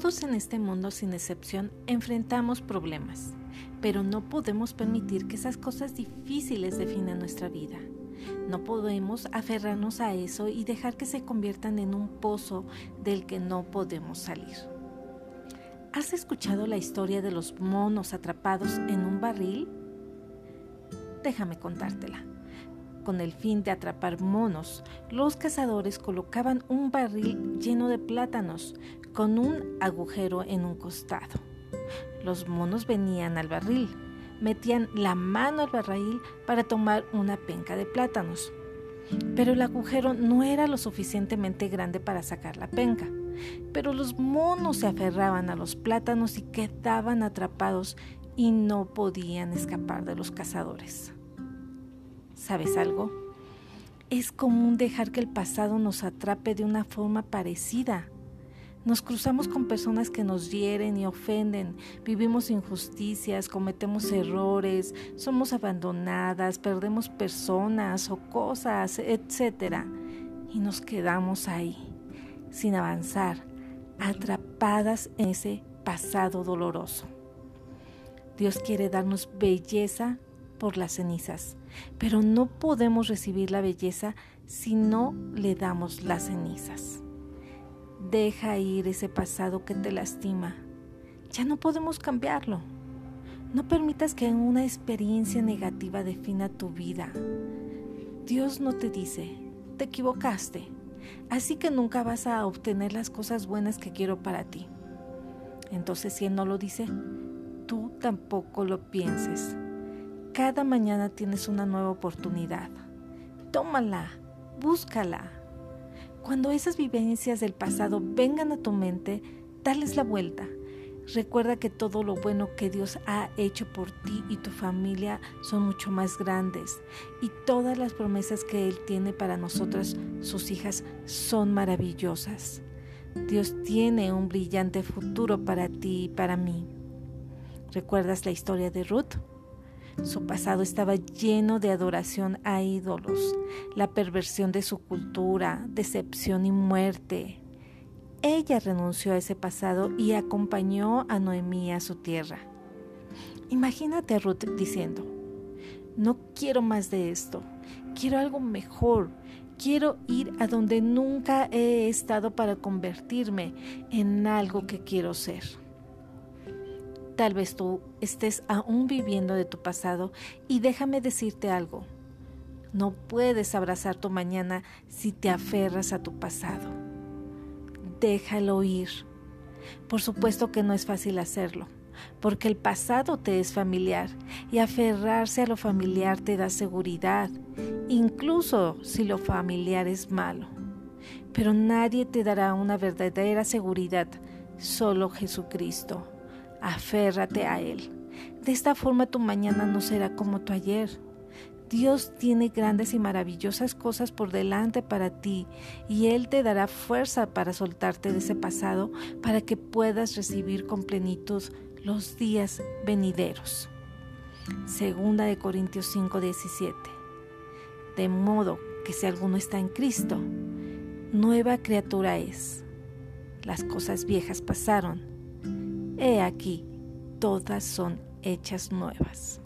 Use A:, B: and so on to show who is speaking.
A: Todos en este mundo, sin excepción, enfrentamos problemas, pero no podemos permitir que esas cosas difíciles definan nuestra vida. No podemos aferrarnos a eso y dejar que se conviertan en un pozo del que no podemos salir. ¿Has escuchado la historia de los monos atrapados en un barril? Déjame contártela. Con el fin de atrapar monos, los cazadores colocaban un barril lleno de plátanos con un agujero en un costado. Los monos venían al barril, metían la mano al barril para tomar una penca de plátanos. Pero el agujero no era lo suficientemente grande para sacar la penca. Pero los monos se aferraban a los plátanos y quedaban atrapados y no podían escapar de los cazadores. ¿Sabes algo? Es común dejar que el pasado nos atrape de una forma parecida. Nos cruzamos con personas que nos hieren y ofenden, vivimos injusticias, cometemos errores, somos abandonadas, perdemos personas o cosas, etc. Y nos quedamos ahí, sin avanzar, atrapadas en ese pasado doloroso. Dios quiere darnos belleza por las cenizas, pero no podemos recibir la belleza si no le damos las cenizas. Deja ir ese pasado que te lastima. Ya no podemos cambiarlo. No permitas que una experiencia negativa defina tu vida. Dios no te dice, te equivocaste, así que nunca vas a obtener las cosas buenas que quiero para ti. Entonces, si Él no lo dice, tú tampoco lo pienses. Cada mañana tienes una nueva oportunidad. Tómala, búscala. Cuando esas vivencias del pasado vengan a tu mente, dales la vuelta. Recuerda que todo lo bueno que Dios ha hecho por ti y tu familia son mucho más grandes y todas las promesas que Él tiene para nosotras, sus hijas, son maravillosas. Dios tiene un brillante futuro para ti y para mí. ¿Recuerdas la historia de Ruth? Su pasado estaba lleno de adoración a ídolos, la perversión de su cultura, decepción y muerte. Ella renunció a ese pasado y acompañó a Noemí a su tierra. Imagínate a Ruth diciendo, no quiero más de esto, quiero algo mejor, quiero ir a donde nunca he estado para convertirme en algo que quiero ser. Tal vez tú estés aún viviendo de tu pasado y déjame decirte algo. No puedes abrazar tu mañana si te aferras a tu pasado. Déjalo ir. Por supuesto que no es fácil hacerlo, porque el pasado te es familiar y aferrarse a lo familiar te da seguridad, incluso si lo familiar es malo. Pero nadie te dará una verdadera seguridad, solo Jesucristo aférrate a Él. De esta forma tu mañana no será como tu ayer. Dios tiene grandes y maravillosas cosas por delante para ti y Él te dará fuerza para soltarte de ese pasado para que puedas recibir con plenitud los días venideros. Segunda de Corintios 5:17. De modo que si alguno está en Cristo, nueva criatura es. Las cosas viejas pasaron He aquí, todas son hechas nuevas.